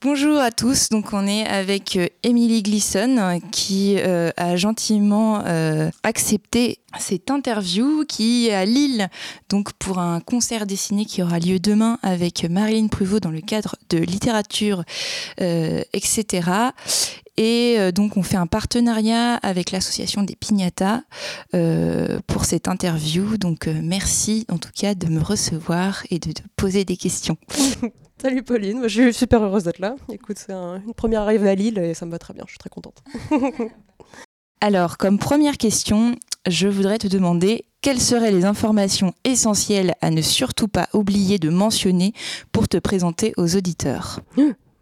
Bonjour à tous, donc on est avec euh, Émilie Glisson qui euh, a gentiment euh, accepté cette interview qui est à Lille donc pour un concert dessiné qui aura lieu demain avec Marilyn Pruvot dans le cadre de littérature etc. Et donc on fait un partenariat avec l'association des Pignatas pour cette interview. Donc merci en tout cas de me recevoir et de, de poser des questions. Salut Pauline, je suis super heureuse d'être là. Écoute, c'est une première arrivée à Lille et ça me va très bien, je suis très contente. Alors, comme première question, je voudrais te demander quelles seraient les informations essentielles à ne surtout pas oublier de mentionner pour te présenter aux auditeurs?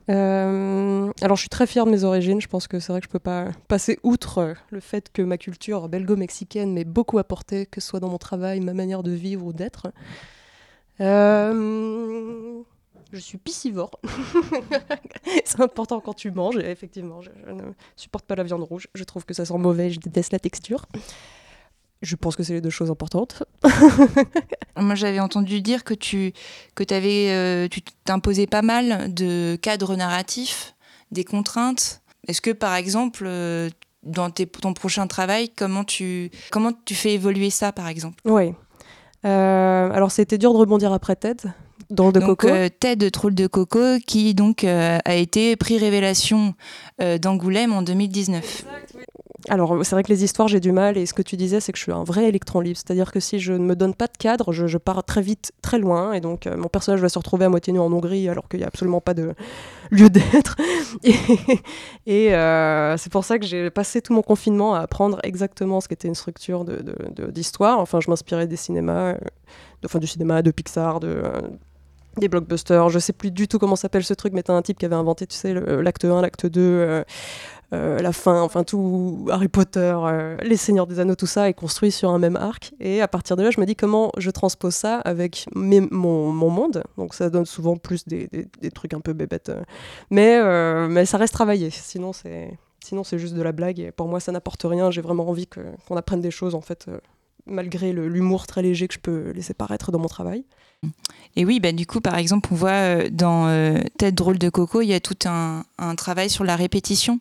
Euh, alors je suis très fière de mes origines, je pense que c'est vrai que je peux pas passer outre le fait que ma culture belgo-mexicaine m'ait beaucoup apporté, que ce soit dans mon travail, ma manière de vivre ou d'être. Euh, je suis piscivore. c'est important quand tu manges, effectivement. Je, ne supporte pas la viande rouge. Je trouve que ça sent mauvais, je déteste la texture. Je pense que c'est les deux choses importantes. Moi, j'avais entendu dire que tu que avais, euh, tu t'imposais pas mal de cadres narratifs, des contraintes. Est-ce que, par exemple, euh, dans ton prochain travail, comment tu, comment tu fais évoluer ça, par exemple? Oui. Euh, alors, c'était dur de rebondir après TED, de donc, euh, Ted Troll de Coco, qui donc euh, a été prix révélation euh, d'Angoulême en 2019. Alors, c'est vrai que les histoires, j'ai du mal. Et ce que tu disais, c'est que je suis un vrai électron libre. C'est-à-dire que si je ne me donne pas de cadre, je, pars très vite, très loin. Et donc, mon personnage va se retrouver à moitié nu en Hongrie, alors qu'il n'y a absolument pas de lieu d'être. Et, c'est pour ça que j'ai passé tout mon confinement à apprendre exactement ce qu'était une structure d'histoire. De, enfin, je m'inspirais des cinémas, enfin, du cinéma, de Pixar, de des blockbusters, je sais plus du tout comment s'appelle ce truc, mais t'as un type qui avait inventé, tu sais, l'acte 1, l'acte 2, euh, euh, la fin, enfin tout, Harry Potter, euh, Les Seigneurs des Anneaux, tout ça est construit sur un même arc. Et à partir de là, je me dis comment je transpose ça avec mon, monde. Donc ça donne souvent plus des, trucs un peu bébêtes. Mais, mais ça reste travaillé, sinon c'est... Sinon, c'est juste de la blague et pour moi, ça n'apporte rien. J'ai vraiment envie qu'on apprenne des choses, en fait, malgré l'humour très léger que je peux laisser paraître dans mon travail. Et oui, bah, du coup, par exemple, on voit euh, dans euh, Tête drôle de coco, il y a tout un, travail sur la répétition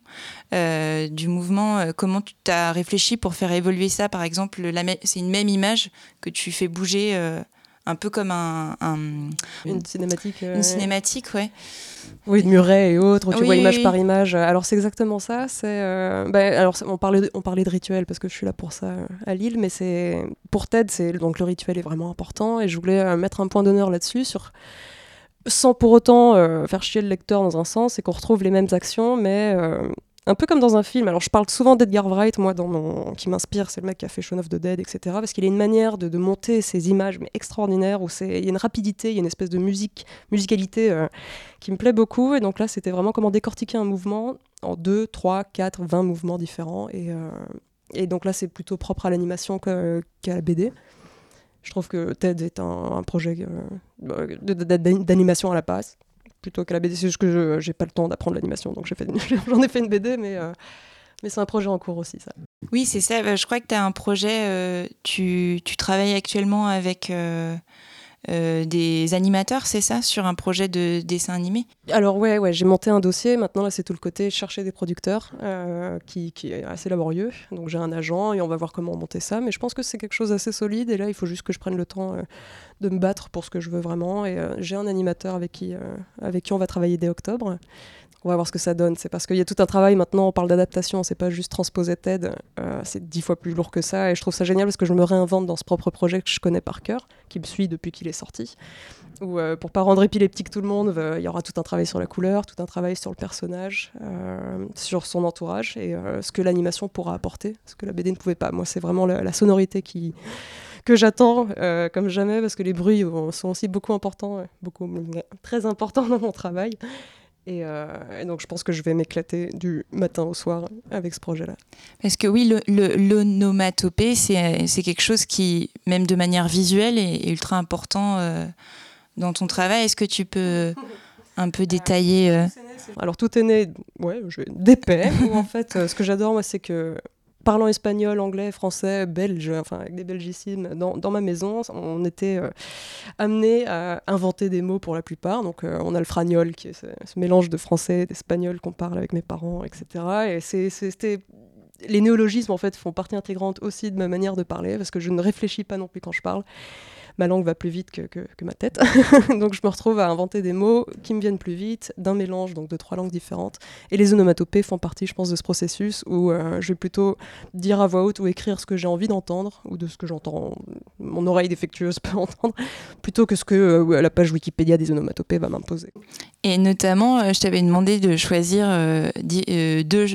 euh, du mouvement. comment tu as réfléchi pour faire évoluer ça Par exemple, c'est une même image que tu fais bouger un peu comme un, une cinématique. Une cinématique, ouais. Oui, de Muret et autres, tu vois image par image. Alors c'est exactement ça. C'est, euh, ben, alors on parlait, de, on parlait de rituel parce que je suis là pour ça euh, à Lille, mais c'est pour Ted, c'est donc le rituel est vraiment important et je voulais euh, mettre un point d'honneur là-dessus sur sans pour autant faire chier le lecteur dans un sens et qu'on retrouve les mêmes actions, mais un peu comme dans un film. Alors, je parle souvent d'Edgar Wright, moi, qui m'inspire, c'est le mec qui a fait Shaun of the Dead, etc. Parce qu'il a une manière de, monter ces images, mais extraordinaire, où il y a une rapidité, il y a une espèce de musique, musicalité euh, qui me plaît beaucoup. Et donc là, c'était vraiment comment décortiquer un mouvement en 2, 3, 4, 20 mouvements différents. Et, euh, et donc là, c'est plutôt propre à l'animation qu'à la BD. Je trouve que TED est un, projet euh, d'animation à la base plutôt que la BD. C'est juste que je n'ai pas le temps d'apprendre l'animation, donc j'en ai, fait une BD, mais, euh, mais c'est un projet en cours aussi, ça. Oui, c'est ça. Bah, je crois que tu as un projet, euh, tu, tu, travailles actuellement avec euh, des animateurs, c'est ça, sur un projet de dessin animé? Alors ouais, ouais j'ai monté un dossier. Maintenant, là, c'est tout le côté chercher des producteurs euh, qui, est assez laborieux. Donc j'ai un agent et on va voir comment monter ça. Mais je pense que c'est quelque chose d'assez solide. Et là, il faut juste que je prenne le temps euh, de me battre pour ce que je veux vraiment. Et j'ai un animateur avec qui, avec qui on va travailler dès octobre. On va voir ce que ça donne. C'est parce qu'il y a tout un travail maintenant, on parle d'adaptation, c'est pas juste transposer TED, euh, c'est dix fois plus lourd que ça. Et je trouve ça génial parce que je me réinvente dans ce propre projet que je connais par cœur, qui me suit depuis qu'il est sorti. Où, euh, pour pas rendre épileptique tout le monde, euh, il y aura tout un travail sur la couleur, tout un travail sur le personnage, sur son entourage et ce que l'animation pourra apporter, ce que la BD ne pouvait pas. Moi, c'est vraiment la, sonorité qui que j'attends comme jamais parce que les bruits sont aussi beaucoup importants, beaucoup très importants dans mon travail. Euh, et, donc je pense que je vais m'éclater du matin au soir avec ce projet-là. Parce que oui, l'onomatopée, c'est quelque chose qui, même de manière visuelle, est, ultra important euh, dans ton travail. Est-ce que tu peux un peu détailler euh, Alors tout est né ouais, d'épais. en fait, ce que j'adore, moi, c'est que parlant espagnol, anglais, français, belge, enfin avec des belgicismes dans, dans ma maison, on était euh, amené à inventer des mots pour la plupart. Donc euh, on a le fragnol, qui est ce, mélange de français et d'espagnol qu'on parle avec mes parents, etc. Et c'était les néologismes en fait font partie intégrante aussi de ma manière de parler parce que je ne réfléchis pas non plus quand je parle. Ma langue va plus vite que, que- que ma tête. donc je me retrouve à inventer des mots qui me viennent plus vite, d'un mélange donc de trois langues différentes. Et les onomatopées font partie, je pense, de ce processus où euh, je vais plutôt dire à voix haute ou écrire ce que j'ai envie d'entendre ou de ce que j'entends, mon oreille défectueuse peut entendre, plutôt que ce que euh, la page Wikipédia des onomatopées va m'imposer. Et notamment, euh, je t'avais demandé de choisir deux,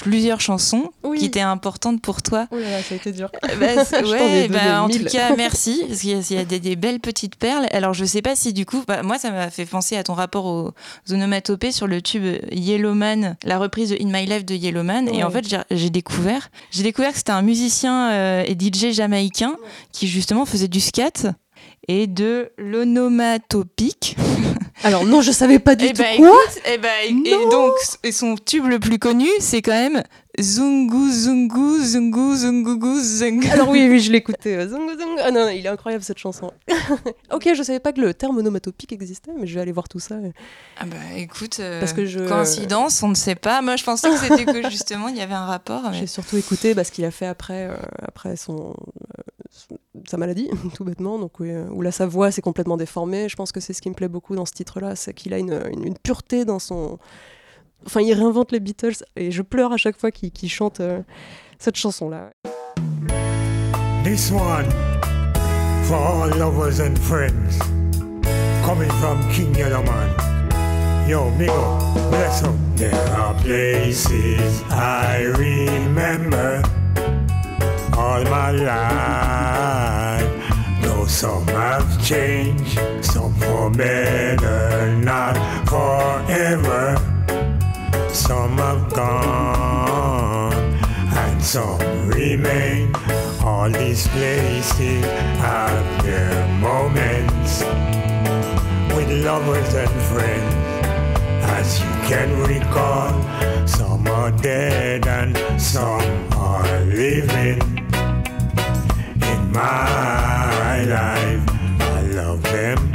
plusieurs chansons Oui. qui étaient importantes pour toi. Oh là là, ça a été dur. Bah, ouais, ai bah, en mille. tout cas, merci, parce qu'il y a des, des belles petites perles. Alors, je sais pas si du coup, bah, moi, ça m'a fait penser à ton rapport aux, onomatopées sur le tube Yellowman, la reprise de In My Life de Yellowman. Et en fait, j'ai- découvert, j'ai découvert que c'était un musicien euh, et DJ jamaïcain qui justement faisait du scat et de l'onomatopique. Alors non, je savais pas du Et tout bah, quoi. écoute, et, bah, et Non. donc, et son tube le plus connu, c'est quand même Zungu Zungu Zungu Zungu Zungu. Alors oui, oui, je l'écoutais. euh, zung, zung. Ah non, il est incroyable cette chanson. ok, je savais pas que le terme onomatopique existait, mais je vais aller voir tout ça. Ah bah écoute, euh, Parce que je- coïncidence, on ne sait pas. Moi, je pensais que c'était que justement il y avait un rapport. mais- J'ai surtout écouté bah, ce qu'il a fait après, euh, après son, euh, son- sa maladie, tout bêtement. Donc, oui, euh, où là, sa voix s'est complètement déformée. Je pense que c'est ce qui me plaît beaucoup dans ce titre-là, c'est qu'il a une, une- une pureté dans son. Enfin, il réinvente les Beatles et je pleure à chaque fois qu'il qu'il chante euh, cette chanson-là. This one for all lovers and friends coming from King Yellowman. Yo, up, bless up. There are places I remember all my life. Though some have changed, some for better, not forever. Some have gone and some remain. All these places have their moments with lovers and friends. As you can recall, some are dead and some are living. In my life, I love them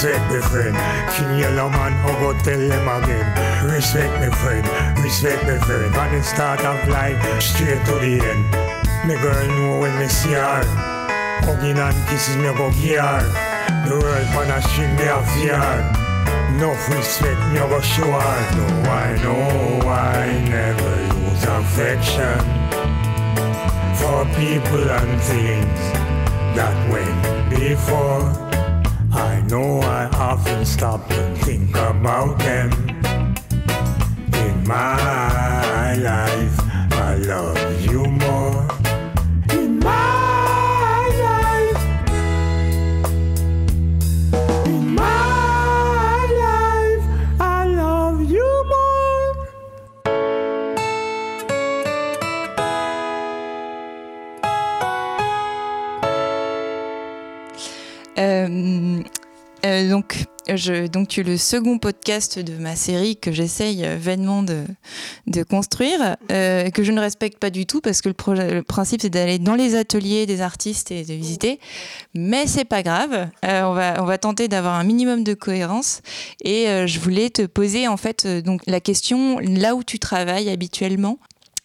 respect my friend. King Yellow Man, oh I go tell them again. Respect my friend, respect my friend. From the start of life, straight to the end. Me girl know when me see her. Hugging and kisses me go give her. The world man a string me a fear. Enough respect me go show her. No, I know I never lose affection for people and things that went before. Know I often stop and think about them. In my life, I love you more. Donc tu es le second podcast de ma série que j'essaye vainement de, construire, euh, que je ne respecte pas du tout parce que le, principe c'est d'aller dans les ateliers des artistes et de visiter. Mais c'est pas grave, euh, on, va, tenter d'avoir un minimum de cohérence. Et euh, je voulais te poser en fait la question là où tu travailles habituellement,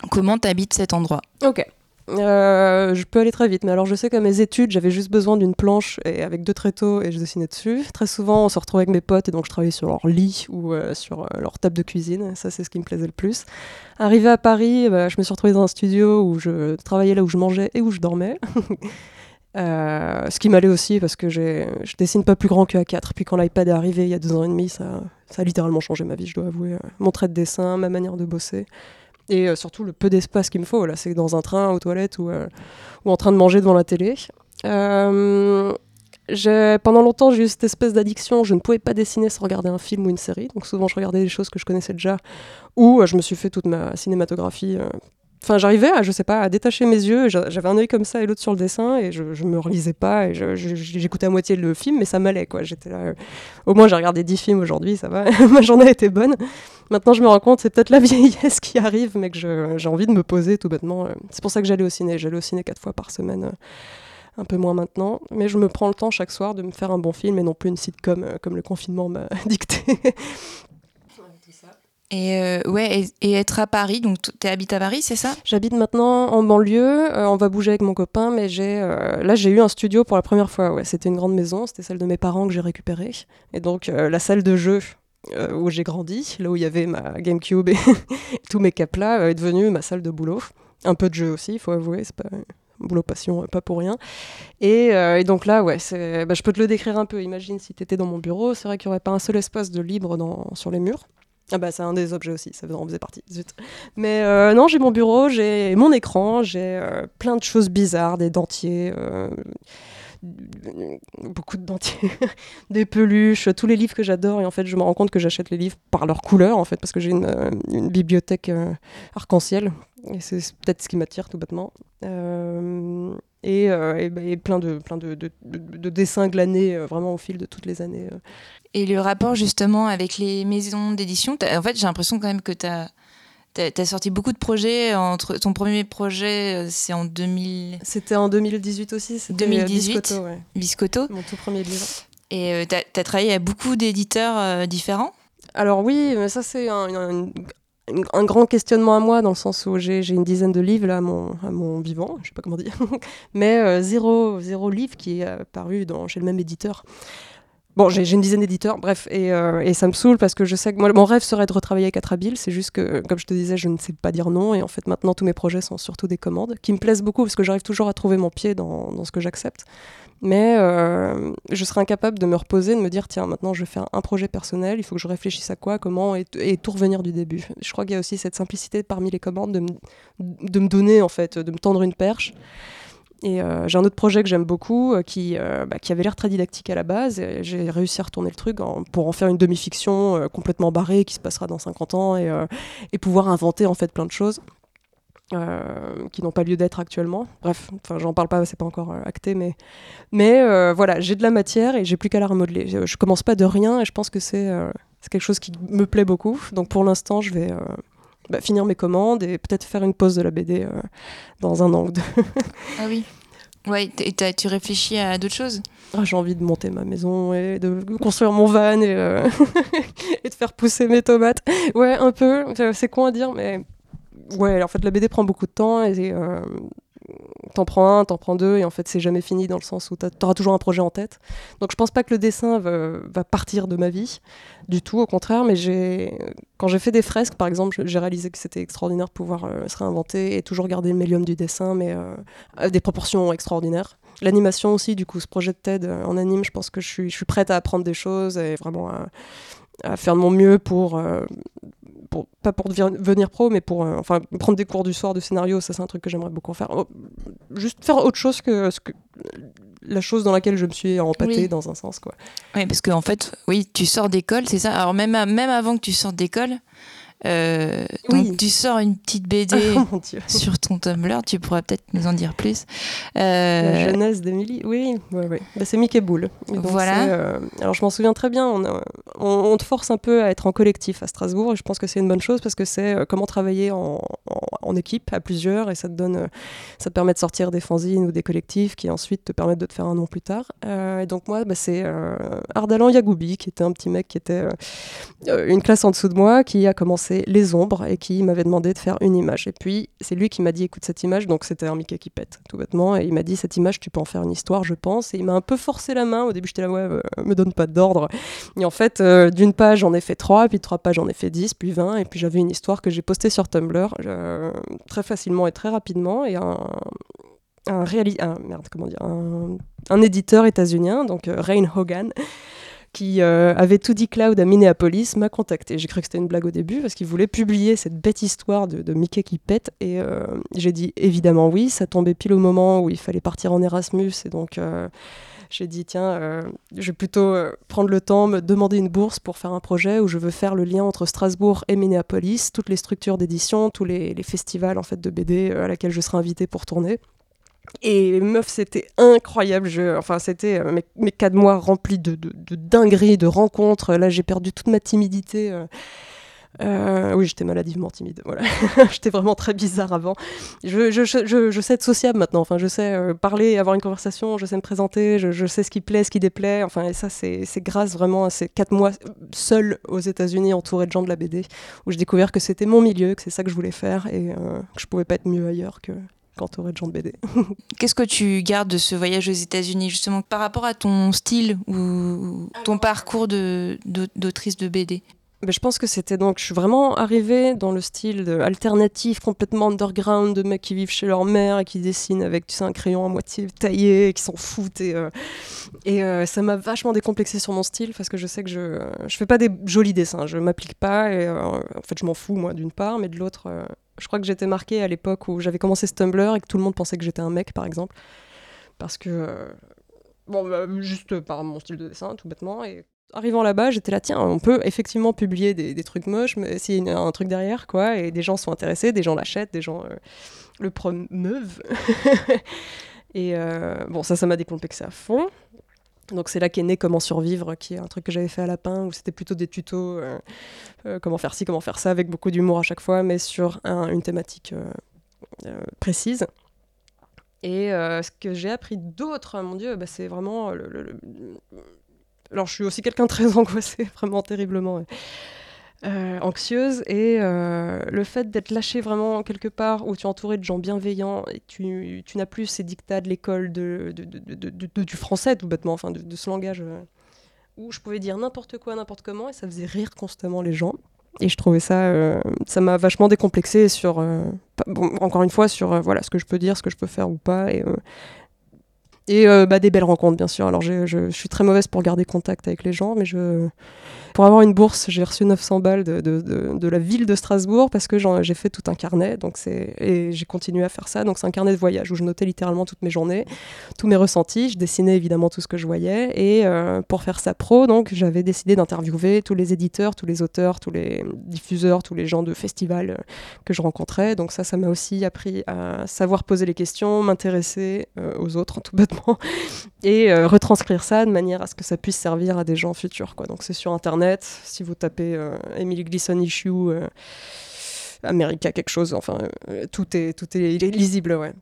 comment tu habites cet endroit? Ok. Euh, je peux aller très vite, mais alors je sais qu'à mes études, j'avais juste besoin d'une planche et avec deux tréteaux et je dessinais dessus. Très souvent, on se retrouvait avec mes potes et donc je travaillais sur leur lit ou euh, sur euh, leur table de cuisine. Ça, c'est ce qui me plaisait le plus. Arrivé à Paris, bah, je me suis retrouvée dans un studio où je travaillais là où je mangeais et où je dormais. ce qui m'allait aussi parce que je dessine pas plus grand que A4. Puis quand l'iPad est arrivé il y a deux ans et demi, ça, ça a littéralement changé ma vie, je dois avouer. Mon trait de dessin, ma manière de bosser et euh, surtout le peu d'espace qu'il me faut. Là, c'est dans un train, aux toilettes ou, euh, ou en train de manger devant la télé. Euh, pendant longtemps, j'ai eu cette espèce d'addiction. Je ne pouvais pas dessiner sans regarder un film ou une série. Donc souvent, je regardais des choses que je connaissais déjà. Ou je me suis fait toute ma cinématographie Enfin, j'arrivais à, je sais pas, à détacher mes yeux. J'avais un œil comme ça et l'autre sur le dessin et je, je me relisais pas et j'écoutais à moitié le film, mais ça m'allait quoi. J'étais. Euh, au moins, j'ai regardé 10 films aujourd'hui, ça va. Ma journée était bonne. Maintenant, je me rends compte, c'est peut-être la vieillesse qui arrive, mais que j'ai envie de me poser tout bêtement. Euh. C'est pour ça que j'allais au ciné. J'allais au ciné quatre fois par semaine. Euh, un peu moins maintenant, mais je me prends le temps chaque soir de me faire un bon film et non plus une sitcom comme le confinement m'a dicté. Et euh, ouais, et, être à Paris, donc tu habites à Paris, c'est ça? J'habite maintenant en banlieue. Euh, on va bouger avec mon copain, mais j'ai euh, là j'ai eu un studio pour la première fois. Ouais, c'était une grande maison, c'était celle de mes parents que j'ai récupérée. Et donc la salle de jeu où j'ai grandi, là où il y avait ma GameCube et tous mes caplas, est devenue ma salle de boulot. Un peu de jeu aussi, il faut avouer, c'est pas boulot passion, pas pour rien. Et, donc là, ouais, bah, je peux te le décrire un peu. Imagine si tu étais dans mon bureau, c'est vrai qu'il n'y aurait pas un seul espace de libre sur les murs. Ah bah c'est un des objets aussi, ça en faisait partie. Mais euh, non, j'ai mon bureau, j'ai mon écran, j'ai euh, plein de choses bizarres, des dentiers, euh, beaucoup de dentiers, des peluches, tous les livres que j'adore. Et en fait, je me rends compte que j'achète les livres par leur couleur, en fait, parce que j'ai une, bibliothèque arc-en-ciel. Et c'est peut-être ce qui m'attire tout bêtement. Et, bah, et, plein, de, plein de, de, de dessins glanés vraiment au fil de toutes les années et le rapport justement avec les maisons d'édition, en fait j'ai l'impression quand même que tu as, as, sorti beaucoup de projets. Entre, ton premier projet, euh, c'est en 2000... C'était en 2018 aussi, c'était 2018, Biscotto, ouais. Biscotto. Mon tout premier livre. Et euh, tu as, travaillé avec beaucoup d'éditeurs euh, différents? Alors oui, mais ça c'est un, un, grand questionnement à moi, dans le sens où j'ai une dizaine de livres là, à, mon, à mon vivant, je sais pas comment dire, mais zéro, zéro livre qui est paru dans, chez le même éditeur. Bon, j'ai une dizaine d'éditeurs, bref, euh, et, ça me saoule parce que je sais que mon rêve serait de retravailler avec Atrabile. C'est juste que, comme je te disais, je ne sais pas dire non. Et en fait, maintenant, tous mes projets sont surtout des commandes qui me plaisent beaucoup parce que j'arrive toujours à trouver mon pied dans, ce que j'accepte. Mais euh, je serais incapable de me reposer, de me dire tiens, maintenant je vais faire un projet personnel, il faut que je réfléchisse à quoi, comment, et, tout revenir du début. Je crois qu'il y a aussi cette simplicité parmi les commandes de de me donner, en fait, de me tendre une perche. Et euh, j'ai un autre projet que j'aime beaucoup, euh, qui, euh, bah, qui avait l'air très didactique à la base. J'ai réussi à retourner le truc pour en faire une demi-fiction complètement barrée qui se passera dans 50 ans et, pouvoir inventer en fait plein de choses. qui n'ont pas lieu d'être actuellement. Bref, j'en parle pas, c'est pas encore acté, mais voilà, j'ai de la matière et j'ai plus qu'à la remodeler. Je, commence pas de rien et je pense que c'est quelque chose qui me plaît beaucoup. Donc pour l'instant, je vais bah, finir mes commandes et peut-être faire une pause de la BD euh, dans un an ou deux. ah oui. Ouais, et tu réfléchis à d'autres choses? Ah, J'ai envie de monter ma maison et de construire mon van et, euh, et de faire pousser mes tomates. Ouais, un peu. C'est con à dire, mais ouais, en fait, la BD prend beaucoup de temps et euh, t'en prends un, t'en prends deux, et en fait, c'est jamais fini dans le sens où t'auras toujours un projet en tête. Donc, je pense pas que le dessin va, partir de ma vie, du tout, au contraire, mais quand j'ai fait des fresques, par exemple, j'ai réalisé que c'était extraordinaire de pouvoir euh, se réinventer et toujours garder le médium du dessin, mais euh, à des proportions extraordinaires. L'animation aussi, du coup, ce projet de TED euh, en anime, je pense que je suis, prête à apprendre des choses et vraiment à, faire de mon mieux pour, pas pour devenir pro, mais pour euh, enfin, prendre des cours du soir de scénario, ça c'est un truc que j'aimerais beaucoup faire. Oh, juste faire autre chose que, ce que la chose dans laquelle je me suis empâtée dans un sens. Quoi. Oui, parce qu'en en fait, oui, tu sors d'école, c'est ça. Alors même, même avant que tu sortes d'école, Euh, donc tu sors une petite BD oh, sur ton Tumblr, tu pourrais peut-être nous en dire plus. Euh... La jeunesse d'Emilie, oui, ouais, ouais. Bah, c'est Mickey Boule. voilà. Euh, alors je m'en souviens très bien, on, on, te force un peu à être en collectif à Strasbourg et je pense que c'est une bonne chose parce que c'est comment travailler en, en, équipe à plusieurs et ça te donne, ça te permet de sortir des fanzines ou des collectifs qui ensuite te permettent de te faire un nom plus tard. et donc moi, bah, c'est Ardalan Yagoubi qui était un petit mec qui était une classe en dessous de moi qui a commencé les ombres et qui m'avait demandé de faire une image. Et puis c'est lui qui m'a dit écoute cette image, donc c'était un Mickey qui pète tout bêtement, et il m'a dit cette image tu peux en faire une histoire je pense, et il m'a un peu forcé la main, au début j'étais là ouais euh, me donne pas d'ordre, et en fait euh, d'une page j'en ai fait trois, puis trois pages j'en ai fait dix, puis vingt, et puis j'avais une histoire que j'ai postée sur Tumblr euh, très facilement et très rapidement, et un, un, un, merde, comment dire, un, un éditeur états-unien, donc Rain Hogan, qui euh, avait tout dit cloud à Minneapolis, m'a contacté. J'ai cru que c'était une blague au début parce qu'il voulait publier cette bête histoire de, Mickey qui pète. Et euh, j'ai dit évidemment oui. Ça tombait pile au moment où il fallait partir en Erasmus. Et donc euh, j'ai dit tiens, je vais plutôt prendre le temps, me demander une bourse pour faire un projet où je veux faire le lien entre Strasbourg et Minneapolis, toutes les structures d'édition, tous les, festivals en fait de BD à laquelle je serai invité pour tourner. Et meuf, c'était incroyable. Je, enfin, c'était euh, mes, quatre mois remplis de, dingueries, de rencontres. Là, j'ai perdu toute ma timidité. Euh, euh, oui, j'étais maladivement timide. Voilà. j'étais vraiment très bizarre avant. Je, sais être sociable maintenant. Enfin, je sais parler, avoir une conversation. Je sais me présenter. Je, sais ce qui plaît, ce qui déplaît. Enfin, et ça, c'est grâce vraiment à ces quatre mois seul aux États-Unis, entouré de gens de la BD, où j'ai découvert que c'était mon milieu, que c'est ça que je voulais faire et que je pouvais pas être mieux ailleurs que, aurait de gens de BD. Qu'est-ce que tu gardes de ce voyage aux États-Unis, justement, par rapport à ton style ou ton parcours d'autrice de, de BD ben, je pense que c'était donc, je suis vraiment arrivée dans le style alternatif, complètement underground, de mecs qui vivent chez leur mère et qui dessinent avec tu sais, un crayon à moitié taillé, et qui s'en foutent. Et, euh, et euh, ça m'a vachement décomplexé sur mon style parce que je sais que je, je fais pas des jolis dessins, je m'applique pas. Et euh, en fait, je m'en fous, moi, d'une part, mais de l'autre, je crois que j'étais marquée à l'époque où j'avais commencé Tumblr et que tout le monde pensait que j'étais un mec, par exemple. Parce que. Euh, bon, bah, juste par mon style de dessin, tout bêtement. Et arrivant là-bas, j'étais là, tiens, on peut effectivement publier des, trucs moches, mais s'il y a un truc derrière, quoi, et des gens sont intéressés, des gens l'achètent, des gens euh, le promeuvent. et euh, bon, ça, ça m'a décomplexé à fond. Donc c'est là qu'est né Comment survivre, qui est un truc que j'avais fait à Lapin, où c'était plutôt des tutos, euh, euh, comment faire ci, comment faire ça, avec beaucoup d'humour à chaque fois, mais sur une thématique euh, précise. Et ce que j'ai appris d'autre, mon Dieu, bah, c'est vraiment... Alors je suis aussi quelqu'un très angoissé, vraiment terriblement. Euh, anxieuse et euh, le fait d'être lâché vraiment quelque part où tu es entouré de gens bienveillants et tu, tu n'as plus ces dictats de l'école de, de, de, du français tout bêtement, enfin de, ce langage euh, où je pouvais dire n'importe quoi, n'importe comment et ça faisait rire constamment les gens. Et je trouvais ça, ça m'a vachement décomplexé sur, encore une fois, sur voilà ce que je peux dire, ce que je peux faire ou pas. Et, et bah, des belles rencontres, bien sûr. Alors, je, je, suis très mauvaise pour garder contact avec les gens, mais je, pour avoir une bourse, j'ai reçu 900 balles de, la ville de Strasbourg parce que j'ai fait tout un carnet. Donc et j'ai continué à faire ça. Donc c'est un carnet de voyage où je notais littéralement toutes mes journées, tous mes ressentis. Je dessinais évidemment tout ce que je voyais. Et euh, pour faire ça pro, donc j'avais décidé d'interviewer tous les éditeurs, tous les auteurs, tous les diffuseurs, tous les gens de festivals euh, que je rencontrais. Donc ça, ça m'a aussi appris à savoir poser les questions, m'intéresser euh, aux autres, tout bêtement, et retranscrire ça de manière à ce que ça puisse servir à des gens futurs. Donc c'est sur Internet si vous tapez euh, Emily Gleason issue, euh, America quelque chose, enfin, euh, tout, est, tout est lisible, ouais.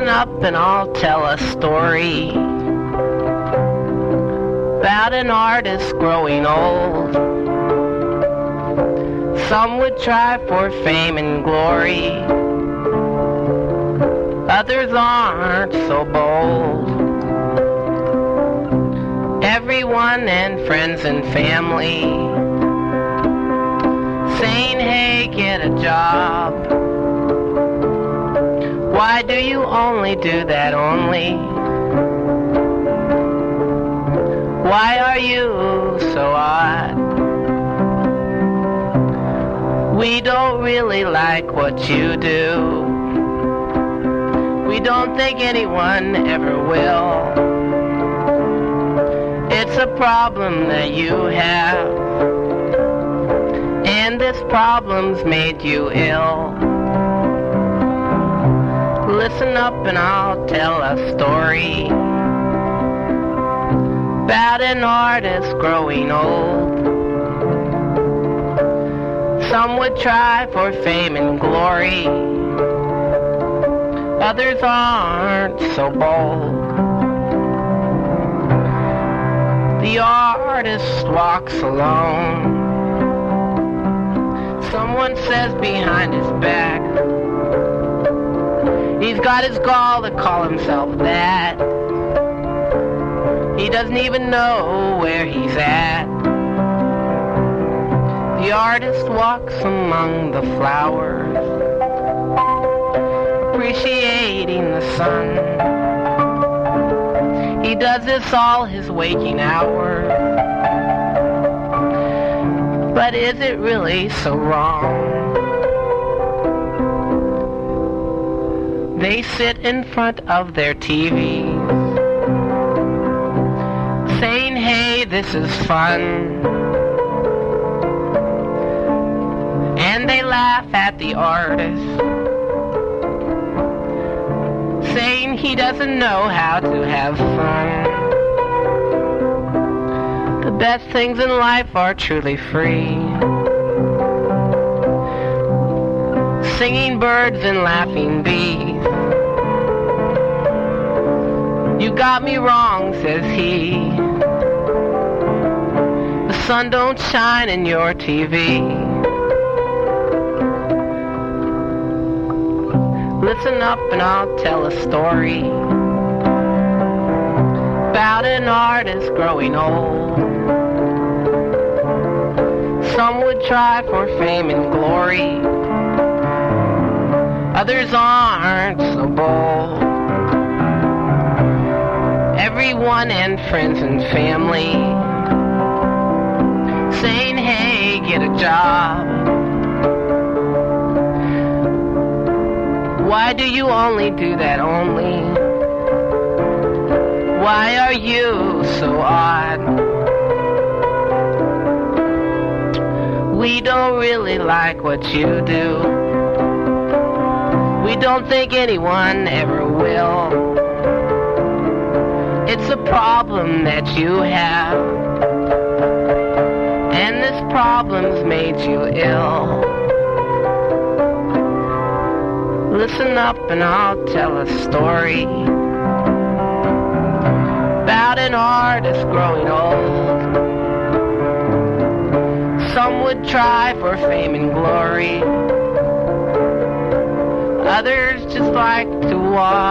Listen up and I'll tell a story about an artist growing old. Some would try for fame and glory, others aren't so bold. Everyone and friends and family saying, hey, get a job. Why do you only do that only? Why are you so odd? We don't really like what you do. We don't think anyone ever will. It's a problem that you have. And this problem's made you ill. Listen up and I'll tell a story about an artist growing old. Some would try for fame and glory, others aren't so bold. The artist walks alone. Someone says behind his back, he's got his gall to call himself that. He doesn't even know where he's at. The artist walks among the flowers, appreciating the sun. He does this all his waking hours. But is it really so wrong? They sit in front of their TVs, saying, hey, this is fun. And they laugh at the artist, saying he doesn't know how to have fun. The best things in life are truly free. Singing birds and laughing bees. You got me wrong, says he. The sun don't shine in your TV. Listen up and I'll tell a story about an artist growing old. Some would try for fame and glory, others aren't so bold. Everyone and friends and family saying, hey, get a job. Why do you only do that only? Why are you so odd? We don't really like what you do. We don't think anyone ever will. It's a problem that you have. And this problem's made you ill. Listen up and I'll tell a story about an artist growing old. Some would try for fame and glory. Others just like to watch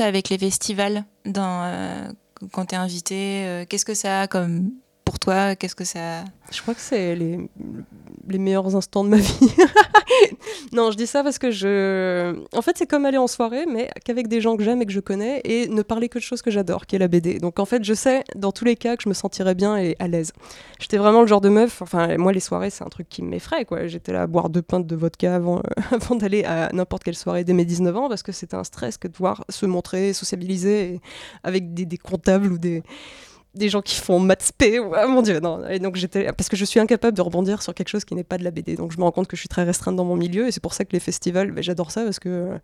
Avec les festivals euh, quand tu es invité euh, Qu'est-ce que ça a comme pour toi Qu'est-ce que ça Je crois que c'est les, les meilleurs instants de ma vie. non, je dis ça parce que je. En fait, c'est comme aller en soirée, mais qu'avec des gens que j'aime et que je connais, et ne parler que de choses que j'adore, qui est la BD. Donc en fait, je sais dans tous les cas que je me sentirais bien et à l'aise. J'étais vraiment le genre de meuf. Enfin, moi, les soirées, c'est un truc qui m'effraie, quoi. J'étais là à boire deux pintes de vodka avant, d'aller à n'importe quelle soirée dès mes 19 ans, parce que c'était un stress que de voir se montrer, sociabiliser avec des comptables ou des des gens qui font maths p ouais, mon dieu non. Et donc j'étais parce que je suis incapable de rebondir sur quelque chose qui n'est pas de la BD donc je me rends compte que je suis très restreinte dans mon milieu et c'est pour ça que les festivals ben, j'adore ça parce que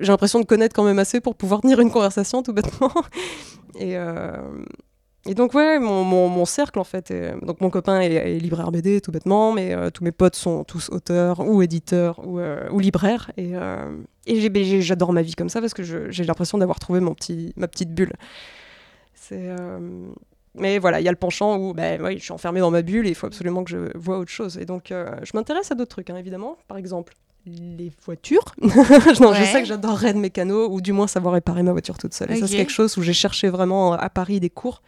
j'ai l'impression de connaître quand même assez pour pouvoir tenir une conversation tout bêtement. Et euh, et donc ouais, mon, mon, cercle en fait, donc mon copain est, libraire BD tout bêtement, mais euh, tous mes potes sont tous auteurs ou éditeurs ou, euh, ou libraires et, et j'adore ma vie comme ça parce que j'ai l'impression d'avoir trouvé mon petit, ma petite bulle. C'est mais voilà, il y a le penchant où ben, ouais, je suis enfermée dans ma bulle et il faut absolument que je vois autre chose. Et donc je m'intéresse à d'autres trucs, hein, évidemment. Par exemple, les voitures. non, Je sais que j'adorerais de mécano, ou du moins savoir réparer ma voiture toute seule. Et ça, c'est quelque chose où j'ai cherché vraiment à Paris des cours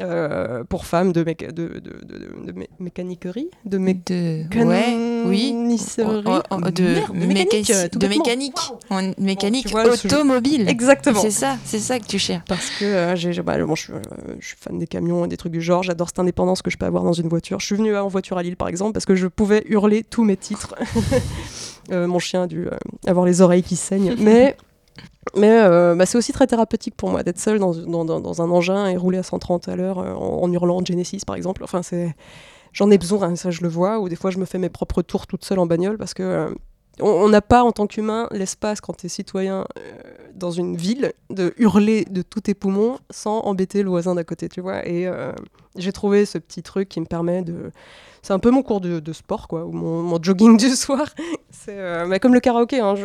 euh, pour femmes de, méca de, de, de, de mécaniquerie, de, mé de ouais, oui, de, mécanique, de mécanique, en mécanique automobile. Exactement. C'est ça, c'est ça que tu cherches. Parce que euh, j'ai, bah, bon, je, suis, euh, je, suis, fan des camions et des trucs du genre. J'adore cette indépendance que je peux avoir dans une voiture. Je suis venue en voiture à Lille, par exemple, parce que je pouvais hurler tous mes titres. mon chien a dû avoir les oreilles qui saignent, mais mais euh, bah, c'est aussi très thérapeutique pour moi d'être seul dans, dans, dans, un engin et rouler à 130 à l'heure euh, en, hurlant Genesis par exemple. Enfin, c'est j'en ai besoin, ça je le vois. Ou des fois je me fais mes propres tours toute seule en bagnole parce que euh, on n'a pas en tant qu'humain l'espace quand tu es citoyen dans une ville de hurler de tous tes poumons sans embêter le voisin d'à côté, tu vois. Et j'ai trouvé ce petit truc qui me permet de c'est un peu mon cours de, sport, quoi, ou mon, jogging du soir. C'est euh, comme le karaoké, hein,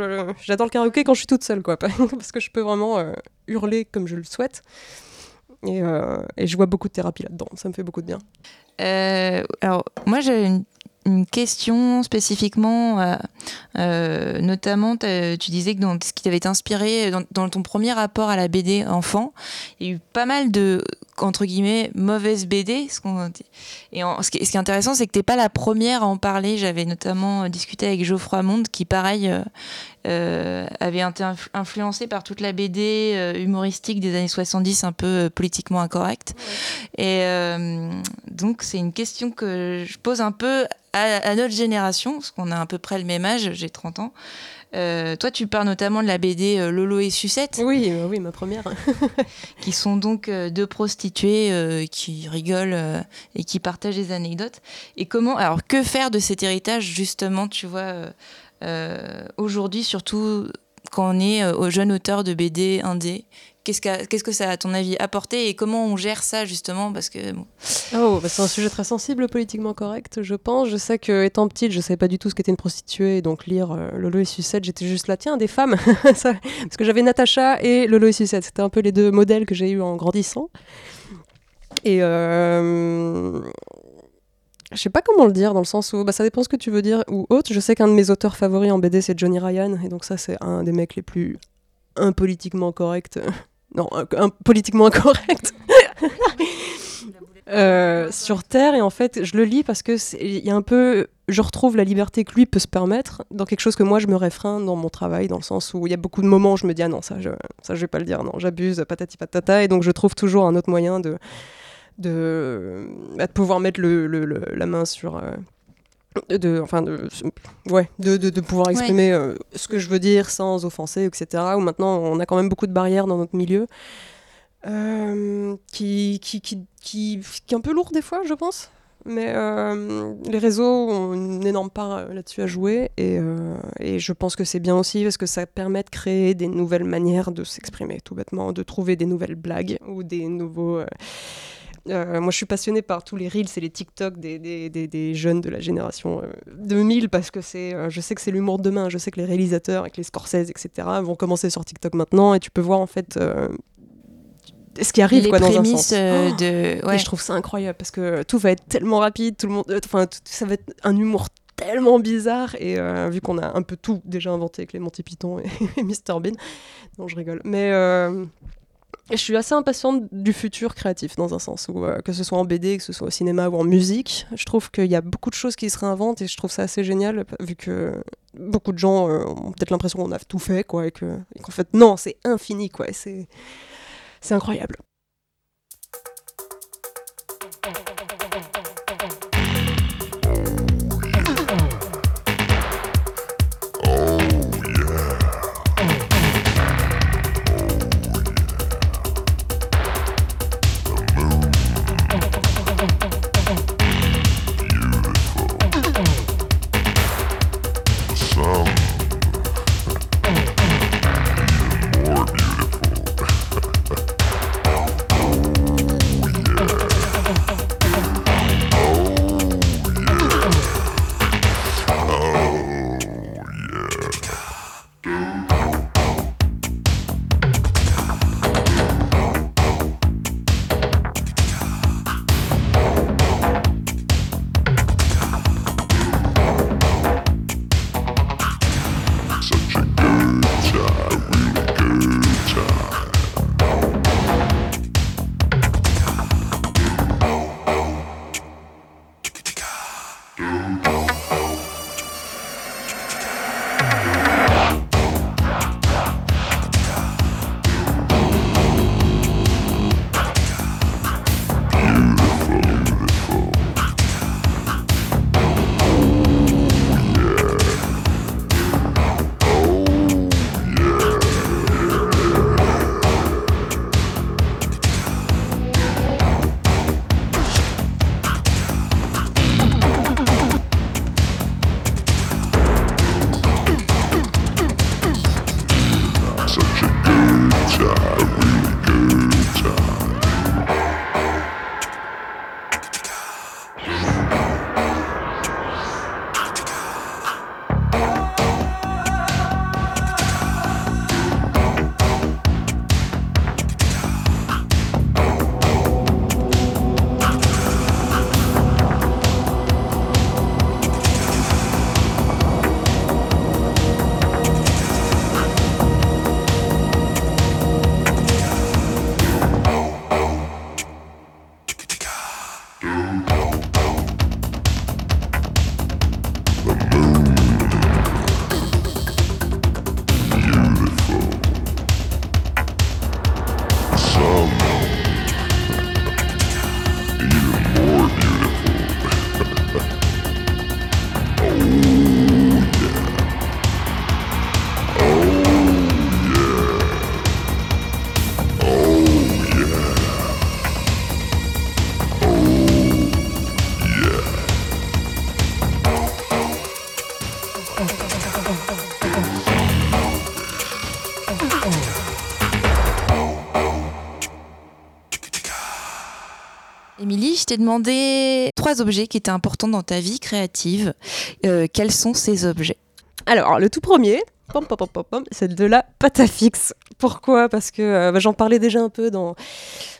j'adore le karaoké quand je suis toute seule, quoi, parce que je peux vraiment euh, hurler comme je le souhaite. Et, euh, et, je vois beaucoup de thérapie là-dedans, ça me fait beaucoup de bien. alors, moi, j'ai une question spécifiquement, euh, euh, notamment tu disais que dans ce qui t'avait inspiré dans, ton premier rapport à la BD enfant, il y a eu pas mal de entre guillemets mauvaises BD. Ce et ce, qui, est intéressant, c'est que t'es pas la première à en parler. J'avais notamment discuté avec Geoffroy Monde, qui pareil euh, avait été influencé par toute la BD humoristique des années 70, un peu politiquement incorrecte. Et donc c'est une question que je pose un peu à, notre génération, parce qu'on a à peu près le même âge, j'ai 30 ans. Euh, toi, tu parles notamment de la BD euh, Lolo et Sucette. Oui, euh, oui, ma première. qui sont donc deux prostituées qui rigolent et qui partagent des anecdotes. Et comment, alors, que faire de cet héritage, justement, tu vois, aujourd'hui, surtout quand on est au jeune auteur de BD indé Qu'est-ce, que ça a, à ton avis, apporté et comment on gère ça justement Parce que oh, bah, c'est un sujet très sensible, politiquement correct, je pense. Je sais que étant petite, je savais pas du tout ce qu'était une prostituée, donc lire euh, Lolo et Sucette, j'étais juste là, tiens, des femmes, parce que j'avais Natacha et Lolo et Sucette. C'était un peu les deux modèles que j'ai eu en grandissant. Et euh, je sais pas comment le dire dans le sens où bah, ça dépend ce que tu veux dire ou autre. Je sais qu'un de mes auteurs favoris en BD c'est Johnny Ryan et donc ça c'est un des mecs les plus impolitiquement corrects non, politiquement incorrect. Euh, sur Terre et en fait je le lis parce que il y a un peu je retrouve la liberté que lui peut se permettre dans quelque chose que moi je me réfreins dans mon travail dans le sens où il y a beaucoup de moments où je me dis ah non ça je ça je vais pas le dire non j'abuse patati patata et donc je trouve toujours un autre moyen de de, bah, de pouvoir mettre le, le, la main sur euh, de enfin de ouais de, de, de pouvoir exprimer euh, ce que je veux dire sans offenser etc où maintenant on a quand même beaucoup de barrières dans notre milieu euh, qui, qui, qui, qui, qui est un peu lourd des fois je pense. Mais euh, les réseaux ont une énorme part là-dessus à jouer et, et je pense que c'est bien aussi parce que ça permet de créer des nouvelles manières de s'exprimer tout bêtement de trouver des nouvelles blagues ou des nouveaux euh, moi, je suis passionnée par tous les reels et les TikTok des, des, des, jeunes de la génération 2000 euh, parce que c'est, euh, je sais que c'est l'humour de demain. Je sais que les réalisateurs avec les Scorsese, etc., vont commencer sur TikTok maintenant et tu peux voir en fait ce qui arrive quoi, dans un sens. de... Et je trouve ça incroyable parce que tout va être tellement rapide, tout le monde, enfin, ça va être un humour tellement bizarre et vu qu'on a un peu tout déjà inventé avec les Monty Python et, et Mr Bean, non je rigole, mais je suis assez impatiente du futur créatif, dans un sens, où, euh, que ce soit en BD, que ce soit au cinéma ou en musique. Je trouve qu'il y a beaucoup de choses qui se réinventent et je trouve ça assez génial, vu que beaucoup de gens euh, ont peut-être l'impression qu'on a tout fait, quoi, et qu'en fait, non, c'est infini, quoi, c'est incroyable. T'ai demandé trois objets qui étaient importants dans ta vie créative. Euh, quels sont ces objets? Alors, le tout premier, c'est de la pâte à fixe. Pourquoi? Parce que euh, bah, j'en parlais déjà un peu dans.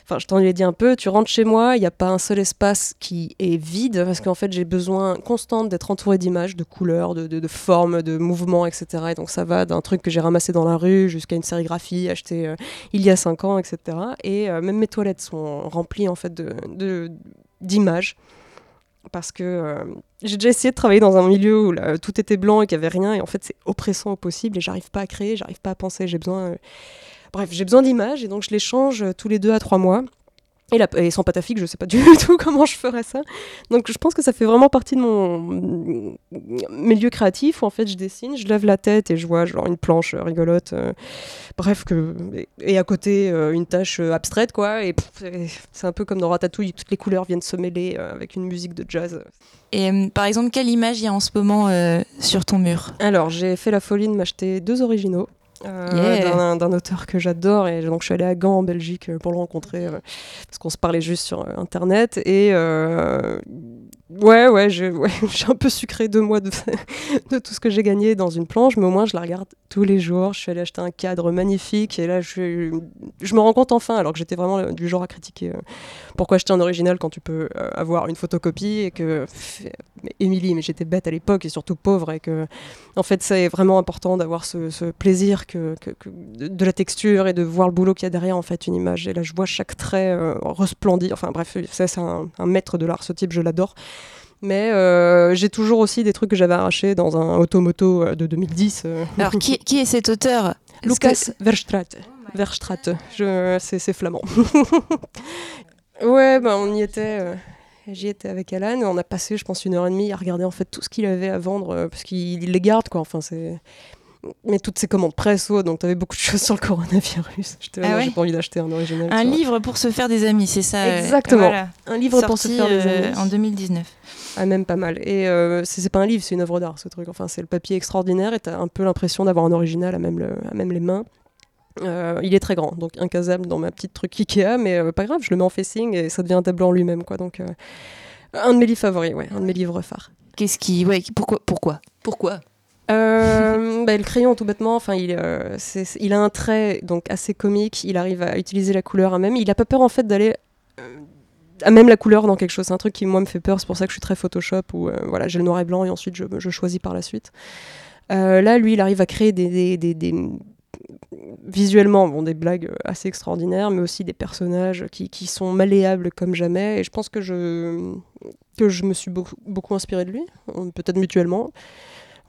Enfin, je t'en ai dit un peu. Tu rentres chez moi, il n'y a pas un seul espace qui est vide parce qu'en fait, j'ai besoin constant d'être entouré d'images, de couleurs, de, de- formes, de mouvements, etc. Et donc, ça va d'un truc que j'ai ramassé dans la rue jusqu'à une sérigraphie achetée euh, il y a 5 ans, etc. Et même mes toilettes sont remplies en fait de- de- d'images. parce que euh, j'ai déjà essayé de travailler dans un milieu où tout était blanc et qu'il n'y avait rien, et en fait c'est oppressant au possible, et j'arrive pas à créer, j'arrive pas à penser, j'ai besoin... euh, Bref, j'ai besoin d'images, et donc je les change euh, tous les deux à trois mois. Et, la, et sans pâte à fixe, je sais pas du tout comment je ferais ça. Donc je pense que ça fait vraiment partie de mon mm, milieu créatif où en fait je dessine, je lève la tête et je vois genre une planche euh, rigolote. euh, bref, que, et, à côté euh, une tâche abstraite quoi. Et c'est un peu comme dans Ratatouille, toutes les couleurs viennent se mêler euh, avec une musique de jazz. Et par exemple, quelle image il y a en ce moment sur ton mur? Alors j'ai fait la folie de m'acheter deux originaux. Euh, Yeah. d'un- auteur que j'adore et donc je suis allée à Gand en Belgique euh, pour le rencontrer euh, parce qu'on se parlait juste sur internet et euh, ouais ouais j'ai ouais, un peu sucré deux mois de, de tout ce que j'ai gagné dans une planche mais au moins je la regarde tous les jours je suis allée acheter un cadre magnifique et là je, je me rends compte enfin alors que j'étais vraiment du genre à critiquer pourquoi acheter un original quand tu peux avoir une photocopie et que Émilie mais j'étais bête à l'époque et surtout pauvre et que en fait, c'est vraiment important d'avoir ce, ce plaisir que, que- que- de, de la texture et de voir le boulot qu'il y a derrière en fait une image. Et là, je vois chaque trait euh, resplendir. Enfin bref, c'est un, un maître de l'art, ce type, je l'adore. Mais euh, j'ai toujours aussi des trucs que j'avais arrachés dans un automoto euh, de 2010. euh, Alors, qui, qui est cet auteur? Lucas Verstraete. Verstraete, je, c'est, flamand. ouais, bah, on y était. euh, J'y étais avec Alan, on a passé, je pense, une heure et demie à regarder en fait tout ce qu'il avait à vendre, euh, parce qu'il il les garde, quoi. Enfin, c'est. Mais toutes ces commandes presse, donc t'avais beaucoup de choses sur le coronavirus. J'étais Ah ouais j'ai pas envie d'acheter un original. Un tu livre pour se faire des amis, c'est ça euh, Exactement. voilà. Un livre pour se Sorti, faire des euh, amis. en 2019. Ah, même pas mal. Et euh, c'est c'est pas un livre, c'est une œuvre d'art, ce truc. Enfin, c'est le papier extraordinaire et t'as un peu l'impression d'avoir un original à même, le- à même les mains. Euh, il est très grand, donc incasable dans ma petite truc Ikea, mais euh, pas grave, je le mets en facing et ça devient un tableau en lui-même, quoi. Donc, euh, un de mes livres favoris, ouais, un de mes livres phares. Qu'est-ce qui. Ouais, pourquoi Pourquoi? Pourquoi? Bah, Le crayon, tout bêtement, enfin, il, il a un trait donc assez comique. Il arrive à utiliser la couleur à même. Il a pas peur en fait d'aller à même la couleur dans quelque chose. C'est un truc qui moi me fait peur. C'est pour ça que je suis très Photoshop où voilà, j'ai le noir et blanc et ensuite je, je choisis par la suite. Euh, là, lui, il arrive à créer des- des- visuellement bon, des blagues assez extraordinaires, mais aussi des personnages qui, qui sont malléables comme jamais. Et je pense que je, que je me suis beaucoup, beaucoup inspirée de lui, On- peut-être mutuellement.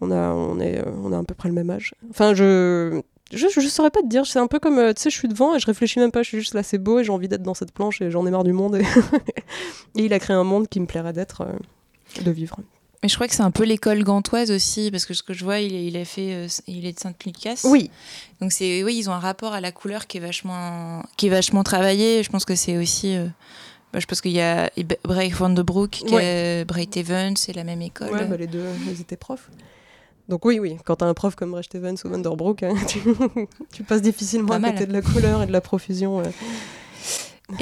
On a, on, est, euh, on a à peu près le même âge. Enfin, je. Je, je saurais pas te dire, c'est un peu comme, euh, tu sais, je suis devant et je réfléchis même pas, je suis juste là, c'est beau et j'ai envie d'être dans cette planche et j'en ai marre du monde. Et, et il a créé un monde qui me plairait d'être, euh, de vivre. Mais je crois que c'est un peu l'école gantoise aussi, parce que ce que je vois, il, est- il a fait, euh, il est de Saint-Lucas. Oui, Donc c'est, oui, ils ont un rapport à la couleur qui est vachement, qui est vachement travaillé. Je pense que c'est aussi, euh, bah, je pense qu'il y a Break Van de Broek, qui est Bright Evans, c'est la même école. Ouais, bah, les deux, ils étaient profs. Donc oui, oui, quand t'as un prof comme Brecht Evans ou Vanderbroek, hein, tu, tu passes difficilement à côté de la couleur et de la profusion.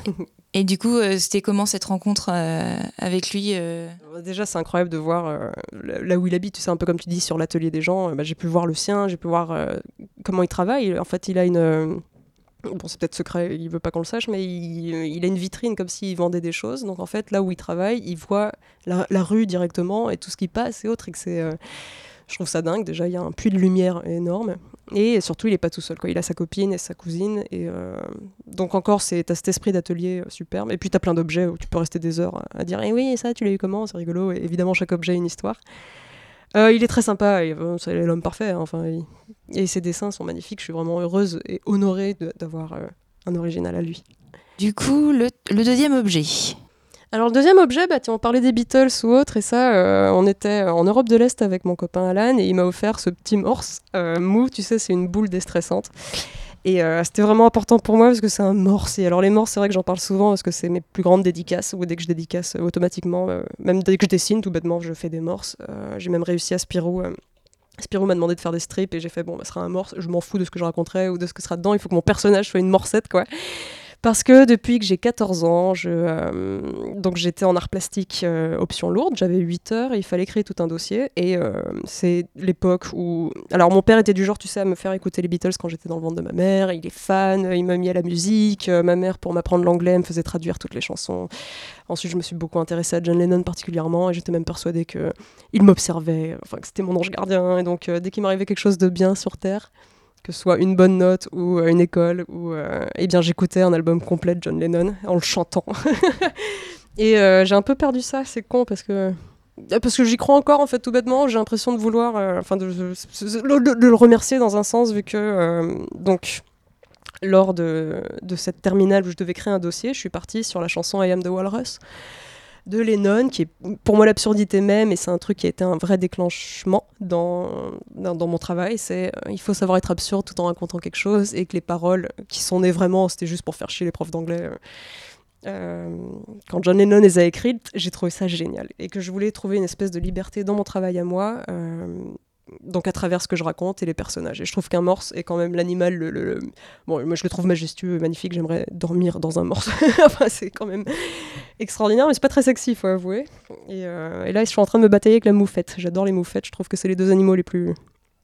Et du coup, euh, c'était comment cette rencontre euh, avec lui euh, Déjà, c'est incroyable de voir là où il habite, sais, un peu comme tu dis, sur l'atelier des gens. Bah, j'ai pu voir le sien, j'ai pu voir comment il travaille. En fait, il a une... Bon, c'est peut-être secret, il veut pas qu'on le sache, mais il, a une vitrine comme s'il vendait des choses. Donc en fait, là où il travaille, il voit la, rue directement et tout ce qui passe et autres. Et que c'est, je trouve ça dingue. Déjà, il y a un puits de lumière énorme. Et surtout, il est pas tout seul. Il a sa copine et sa cousine. Et euh, donc encore, c'est t'as cet esprit d'atelier euh, superbe. Et puis t'as plein d'objets où tu peux rester des heures à, dire Eh oui, ça, tu l'as eu comment? C'est rigolo. Et évidemment, chaque objet a une histoire. Euh, il est très sympa. C'est l'homme parfait. hein. Enfin, Et ses dessins sont magnifiques. Je suis vraiment heureuse et honorée d'avoir un original à lui. Du coup, le deuxième objet. Alors le deuxième objet, bah, on parlait des Beatles ou autre, et ça, euh, on était en Europe de l'Est avec mon copain Alan, et il m'a offert ce petit morse euh, mou, tu sais, c'est une boule déstressante. Et euh, c'était vraiment important pour moi parce que c'est un morse. Et alors les morses, c'est vrai que j'en parle souvent parce que c'est mes plus grandes dédicaces, ou dès que je dédicace euh, automatiquement, euh, même dès que je dessine, tout bêtement, je fais des morses. Euh, j'ai même réussi à Spirou. euh, Spirou m'a demandé de faire des strips et j'ai fait bon, bah, sera un morse, je m'en fous de ce que je raconterai ou de ce que sera dedans, il faut que mon personnage soit une morsette quoi. Parce que depuis que j'ai 14 ans, je, euh, donc j'étais en art plastique euh, option lourde, j'avais 8 heures et il fallait créer tout un dossier. Et euh, c'est l'époque où. Alors mon père était du genre, tu sais, à me faire écouter les Beatles quand j'étais dans le ventre de ma mère. Il est fan, il m'a mis à la musique. Ma mère, pour m'apprendre l'anglais, me faisait traduire toutes les chansons. Ensuite, je me suis beaucoup intéressée à John Lennon particulièrement et j'étais même persuadée que il m'observait, enfin que c'était mon ange gardien. Et donc, dès qu'il m'arrivait quelque chose de bien sur Terre, que ce soit une bonne note ou euh, une école, ou euh, eh bien j'écoutais un album complet de John Lennon en le chantant. et euh, j'ai un peu perdu ça, c'est con parce que parce que j'y crois encore en fait tout bêtement. J'ai l'impression de vouloir, enfin de, de- le remercier dans un sens vu que donc lors de cette terminale où je devais créer un dossier, je suis partie sur la chanson I Am the Walrus de Lennon, qui est pour moi l'absurdité même, et c'est un truc qui a été un vrai déclenchement dans, dans, mon travail. C'est euh, il faut savoir être absurde tout en racontant quelque chose, et que les paroles qui sont nées vraiment, c'était juste pour faire chier les profs d'anglais. euh, euh, quand John Lennon les a écrites, j'ai trouvé ça génial, et que je voulais trouver une espèce de liberté dans mon travail à moi. Donc à travers ce que je raconte et les personnages. Et je trouve qu'un morse est quand même l'animal le, Bon, moi je le trouve majestueux, magnifique, j'aimerais dormir dans un morse. enfin, c'est quand même extraordinaire, mais c'est pas très sexy, faut avouer. Et, euh, et là, je suis en train de me batailler avec la moufette. J'adore les moufettes, je trouve que c'est les deux animaux les plus,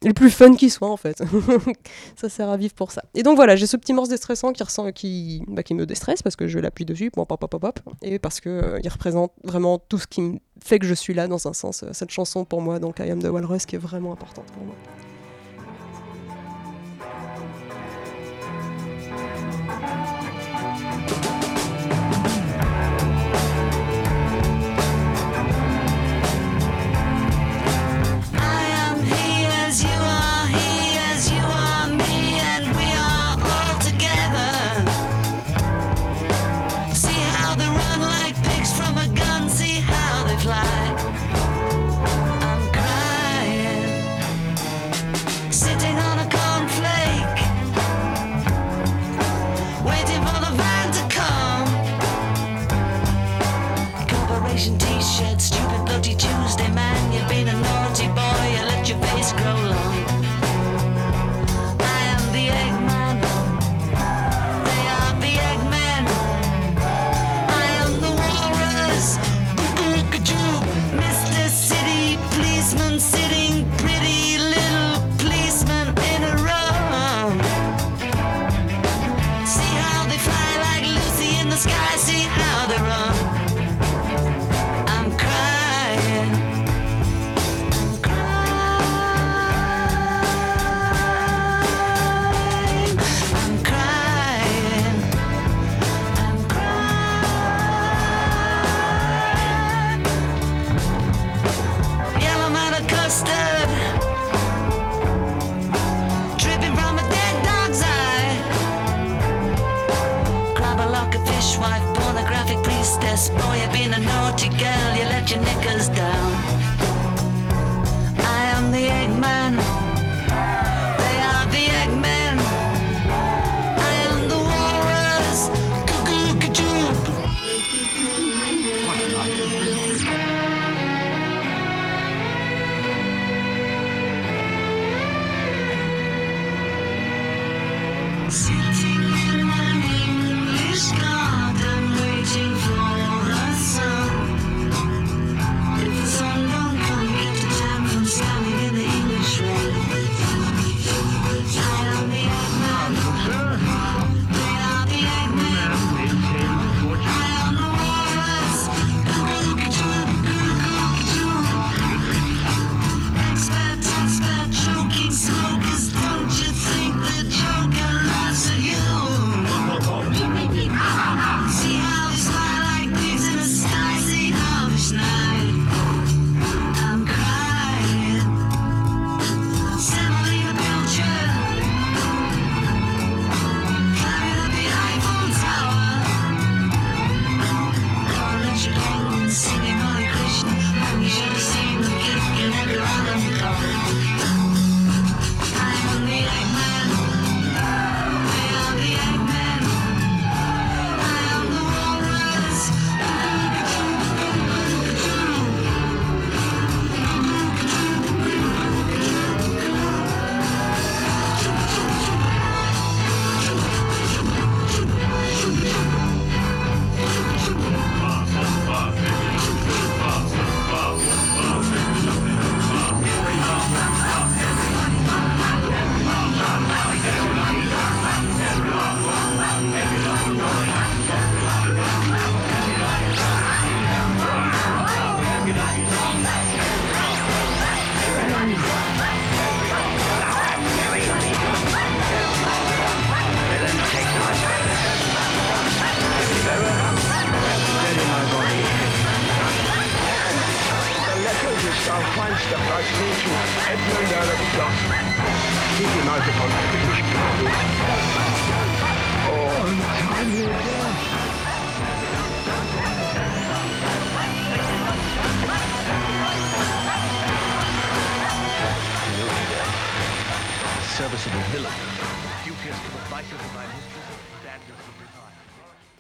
les plus fun qui soient, en fait. ça sert à vivre pour ça. Et donc voilà, j'ai ce petit morse déstressant qui, ressent, qui, bah, me déstresse parce que je l'appuie dessus, pop, pop, pop, pop, et parce qu'il il représente vraiment tout ce qui me fait que je suis là, dans un sens. euh, Cette chanson pour moi, donc I Am the Walrus, qui est vraiment importante pour moi. Run like pigs from a gun,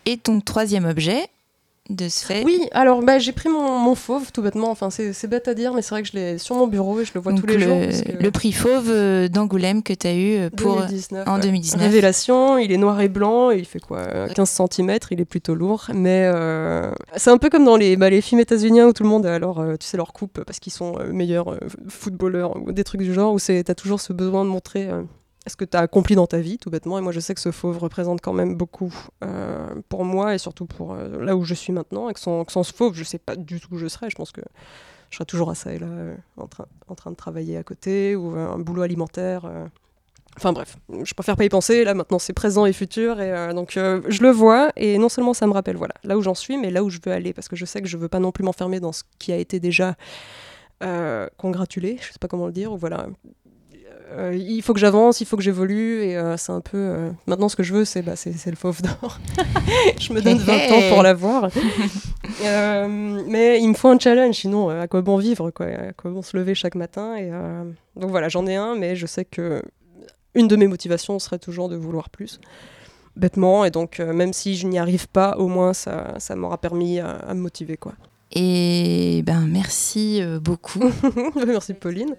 Et ton troisième objet, de ce fait. Oui, alors bah, j'ai pris mon, mon fauve tout bêtement. Enfin, c'est bête à dire, mais c'est vrai que je l'ai sur mon bureau et je le vois donc tous les le, jours. parce que- le prix fauve euh, d'Angoulême que tu as eu euh, pour 2019, en ouais. 2019. Révélation, il est noir et blanc, et il fait quoi euh, 15 cm, il est plutôt lourd. Mais euh, c'est un peu comme dans les, bah, les films états-uniens où tout le monde a alors, euh, tu sais, leur coupe parce qu'ils sont euh, meilleurs euh, footballeurs ou des trucs du genre, où c'est- t'as toujours ce besoin de montrer ce que t'as accompli dans ta vie, tout bêtement. Et moi, je sais que ce fauve représente quand même beaucoup euh, pour moi et surtout pour euh, là où je suis maintenant. Et que sans, ce fauve, je sais pas du tout où je serais. Je pense que je serais toujours à ça et là, euh, en, train, de travailler à côté ou un boulot alimentaire. Enfin bref, je préfère pas y penser. Là maintenant, c'est présent et futur, et donc je le vois. Et non seulement ça me rappelle, voilà, là où j'en suis, mais là où je veux aller, parce que je sais que je veux pas non plus m'enfermer dans ce qui a été déjà congratulé. Je sais pas comment le dire. Ou voilà, Euh, il faut que j'avance, il faut que j'évolue, et euh, c'est un peu. euh, maintenant, ce que je veux, c'est bah, c'est le fauve d'or. je me donne 20 ans pour l'avoir. Mais il me faut un challenge, sinon à quoi bon vivre, quoi, à quoi bon se lever chaque matin? Et, donc voilà, j'en ai un, mais je sais que une de mes motivations serait toujours de vouloir plus, bêtement. Et donc, même si je n'y arrive pas, au moins ça, ça m'aura permis à, à me motiver. Quoi. Et ben merci beaucoup. Merci Pauline.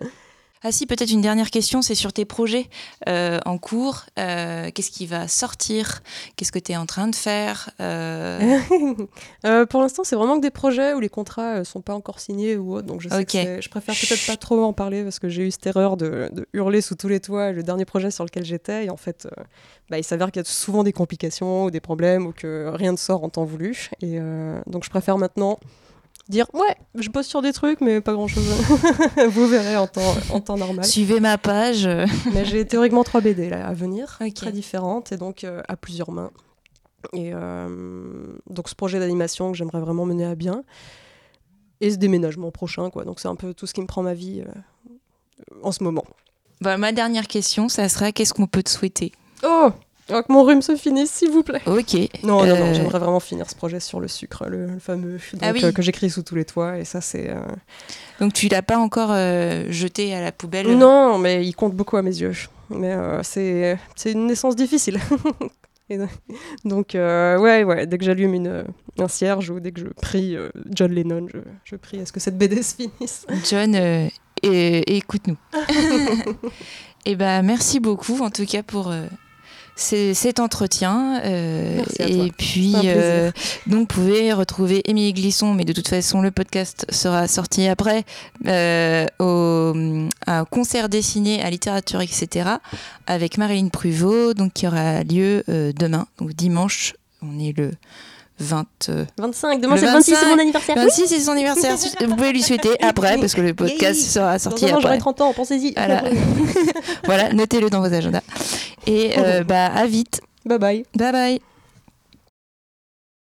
Ah si, peut-être une dernière question, c'est sur tes projets euh, en cours. Euh, Qu'est-ce qui va sortir? Qu'est-ce que tu es en train de faire? Euh, pour l'instant, c'est vraiment que des projets où les contrats euh, sont pas encore signés ou autre. Donc je, sais Ok. que c'est- je préfère peut-être pas trop en parler parce que j'ai eu cette erreur de, de hurler sous tous les toits le dernier projet sur lequel j'étais. Et en fait, bah, il s'avère qu'il y a souvent des complications ou des problèmes ou que rien ne sort en temps voulu. Et donc je préfère maintenant dire ouais, je bosse sur des trucs, mais pas grand chose. Vous verrez en temps, en temps normal. Suivez ma page. Mais j'ai théoriquement trois BD là, à venir, très différentes et donc euh, à plusieurs mains. Et euh, donc ce projet d'animation que j'aimerais vraiment mener à bien. Et ce déménagement prochain, quoi. Donc c'est un peu tout ce qui me prend ma vie euh, en ce moment. Bah, ma dernière question, ça sera qu'est-ce qu'on peut te souhaiter? Oh Que mon rhume se finisse, s'il vous plaît. Ok. Non, non, non, Euh, j'aimerais vraiment finir ce projet sur le sucre, le, le fameux, donc, Ah oui. euh, que j'écris sous tous les toits. Et ça, c'est. euh, Donc tu l'as pas encore euh, jeté à la poubelle? Non, mais il compte beaucoup à mes yeux. Mais c'est c'est une naissance difficile. Et donc, ouais, ouais, dès que j'allume une, un cierge ou dès que je prie John Lennon, je, je prie à ce que cette BD se finisse. John, écoute-nous. Et ben merci beaucoup en tout cas pour cet entretien. euh, Merci à toi. et puis euh, donc vous pouvez retrouver Émilie Glisson, mais de toute façon le podcast sera sorti après euh, au un concert dessiné à littérature etc. avec Marilyn Pruvot, donc qui aura lieu euh, demain, donc dimanche. On est le 20. euh, 25, demain c'est le 26, c'est 25, mon anniversaire. 26 c'est son anniversaire. Vous pouvez lui souhaiter après parce que le podcast Yeah. sera Dans sorti un an, après. j'aurai 30 ans, pensez-y. Voilà. voilà, notez-le dans vos agendas. Et euh, bah, à vite. bye bye. Bye bye.